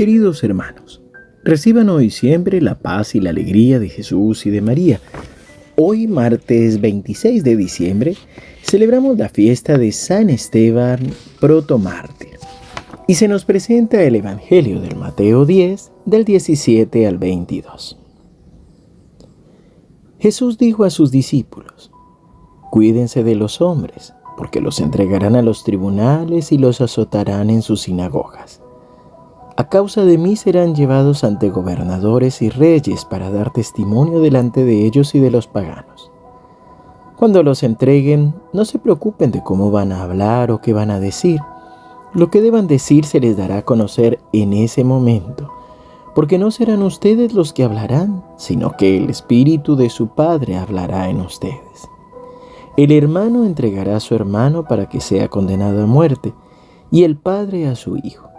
Queridos hermanos, reciban hoy siempre la paz y la alegría de Jesús y de María. Hoy, martes 26 de diciembre, celebramos la fiesta de San Esteban protomártir. Y se nos presenta el Evangelio del Mateo 10, del 17 al 22. Jesús dijo a sus discípulos, Cuídense de los hombres, porque los entregarán a los tribunales y los azotarán en sus sinagogas. A causa de mí serán llevados ante gobernadores y reyes para dar testimonio delante de ellos y de los paganos. Cuando los entreguen, no se preocupen de cómo van a hablar o qué van a decir. Lo que deban decir se les dará a conocer en ese momento porque no serán ustedes los que hablarán, sino que el Espíritu de su Padre hablará en ustedes. El hermano entregará a su hermano para que sea condenado a muerte, y el padre a su hijo.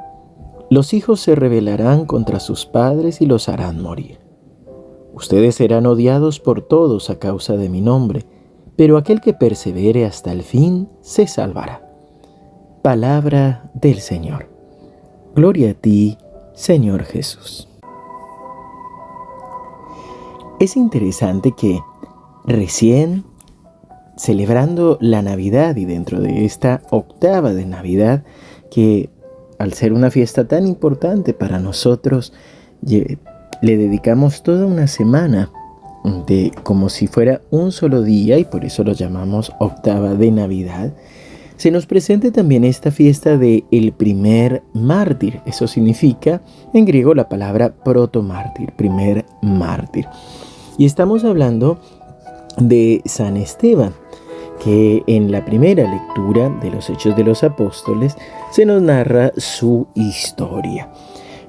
Los hijos se rebelarán contra sus padres y los harán morir. Ustedes serán odiados por todos a causa de mi nombre, pero aquel que persevere hasta el fin se salvará. Palabra del Señor. Gloria a ti, Señor Jesús. Es interesante que recién celebrando la Navidad y dentro de esta octava de Navidad, que al ser una fiesta tan importante para nosotros, le dedicamos toda una semana de como si fuera un solo día y por eso lo llamamos octava de Navidad se nos presenta también esta fiesta de el primer mártir. Eso significa en griego la palabra protomártir, primer mártir. Y estamos hablando de San Esteban, que en la primera lectura de los Hechos de los Apóstoles se nos narra su historia.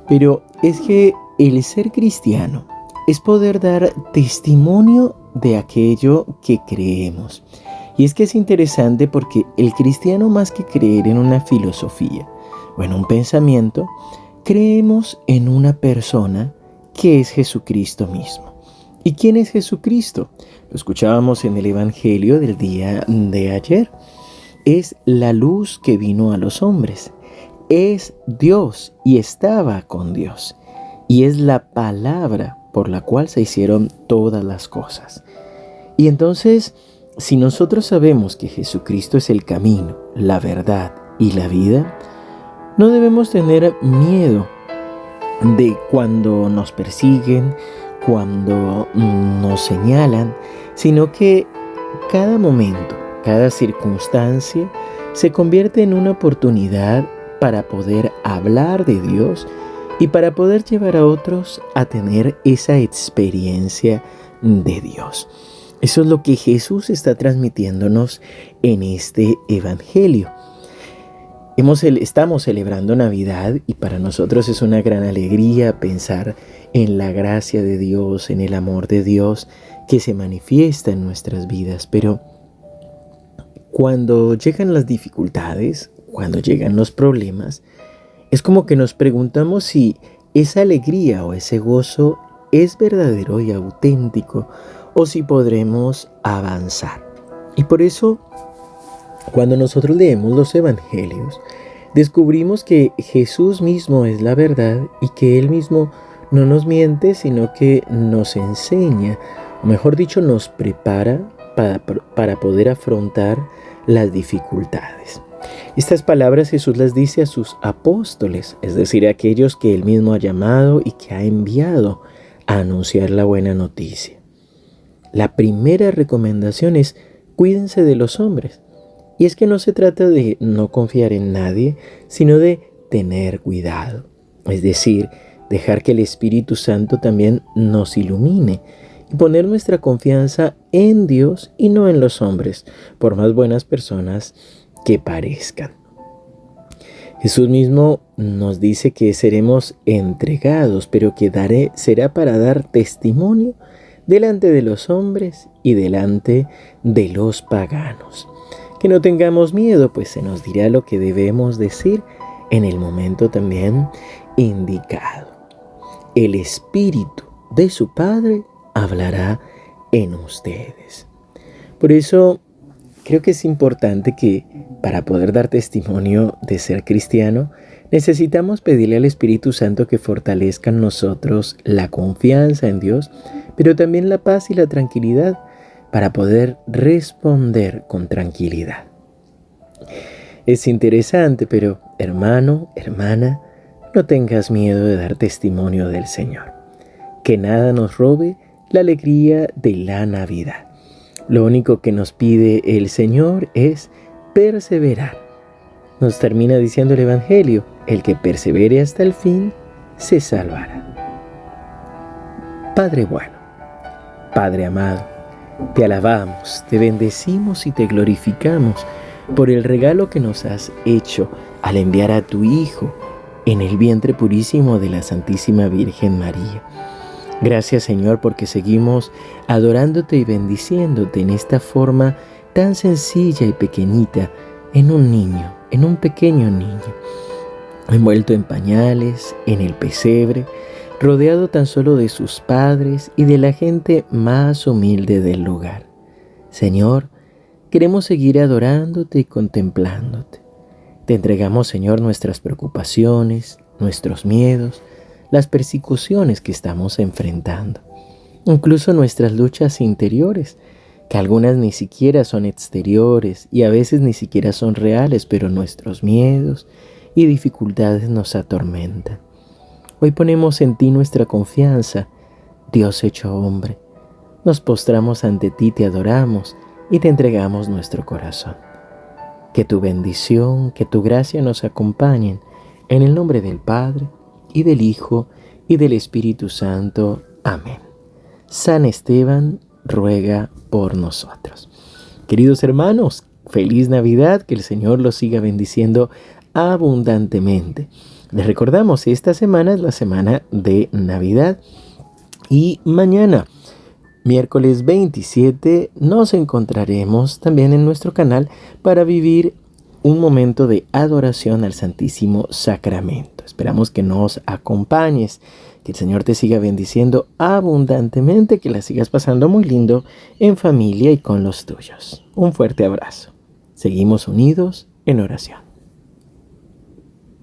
Pero es que el ser cristiano es poder dar testimonio de aquello que creemos. Y es que es interesante porque el cristiano más que creer en una filosofía o en un pensamiento, creemos en una persona que es Jesucristo mismo. ¿Y quién es Jesucristo? Lo escuchábamos en el Evangelio del día de ayer. Es la luz que vino a los hombres. Es Dios y estaba con Dios. Y es la palabra por la cual se hicieron todas las cosas. Y entonces si nosotros sabemos que Jesucristo es el camino, la verdad y la vida, no debemos tener miedo de cuando nos persiguen, cuando nos señalan, sino que cada momento, cada circunstancia se convierte en una oportunidad para poder hablar de Dios y para poder llevar a otros a tener esa experiencia de Dios. Eso es lo que Jesús está transmitiéndonos en este Evangelio. Estamos celebrando Navidad y para nosotros es una gran alegría pensar en la gracia de Dios, en el amor de Dios que se manifiesta en nuestras vidas. Pero cuando llegan las dificultades, cuando llegan los problemas, es como que nos preguntamos si esa alegría o ese gozo es verdadero y auténtico o si podremos avanzar. Y por eso, cuando nosotros leemos los evangelios, descubrimos que Jesús mismo es la verdad y que Él mismo no nos miente, sino que nos enseña, o mejor dicho, nos prepara para, para poder afrontar las dificultades. Estas palabras Jesús las dice a sus apóstoles, es decir, a aquellos que Él mismo ha llamado y que ha enviado a anunciar la buena noticia. La primera recomendación es cuídense de los hombres. Y es que no se trata de no confiar en nadie, sino de tener cuidado. Es decir, dejar que el Espíritu Santo también nos ilumine y poner nuestra confianza en Dios y no en los hombres, por más buenas personas que parezcan. Jesús mismo nos dice que seremos entregados, pero que daré, será para dar testimonio delante de los hombres y delante de los paganos. Que no tengamos miedo, pues se nos dirá lo que debemos decir en el momento también indicado. El Espíritu de su Padre hablará en ustedes. Por eso creo que es importante que para poder dar testimonio de ser cristiano, necesitamos pedirle al Espíritu Santo que fortalezca en nosotros la confianza en Dios, pero también la paz y la tranquilidad para poder responder con tranquilidad. Es interesante, pero hermano, hermana, no tengas miedo de dar testimonio del Señor. Que nada nos robe la alegría de la Navidad. Lo único que nos pide el Señor es perseverar. Nos termina diciendo el Evangelio, el que persevere hasta el fin, se salvará. Padre bueno, Padre amado, te alabamos, te bendecimos y te glorificamos por el regalo que nos has hecho al enviar a tu Hijo en el vientre purísimo de la Santísima Virgen María. Gracias Señor porque seguimos adorándote y bendiciéndote en esta forma tan sencilla y pequeñita en un niño, en un pequeño niño, envuelto en pañales, en el pesebre, rodeado tan solo de sus padres y de la gente más humilde del lugar. Señor, queremos seguir adorándote y contemplándote. Te entregamos, Señor, nuestras preocupaciones, nuestros miedos, las persecuciones que estamos enfrentando, incluso nuestras luchas interiores, que algunas ni siquiera son exteriores y a veces ni siquiera son reales, pero nuestros miedos y dificultades nos atormentan. Hoy ponemos en ti nuestra confianza, Dios hecho hombre. Nos postramos ante ti, te adoramos y te entregamos nuestro corazón. Que tu bendición, que tu gracia nos acompañen. En el nombre del Padre, y del Hijo, y del Espíritu Santo. Amén. San Esteban ruega por nosotros. Queridos hermanos, feliz Navidad, que el Señor los siga bendiciendo abundantemente. Les recordamos, esta semana es la semana de Navidad y mañana Miércoles 27 nos encontraremos también en nuestro canal para vivir un momento de adoración al Santísimo Sacramento. Esperamos que nos acompañes, que el Señor te siga bendiciendo abundantemente, que la sigas pasando muy lindo en familia y con los tuyos. Un fuerte abrazo. Seguimos unidos en oración.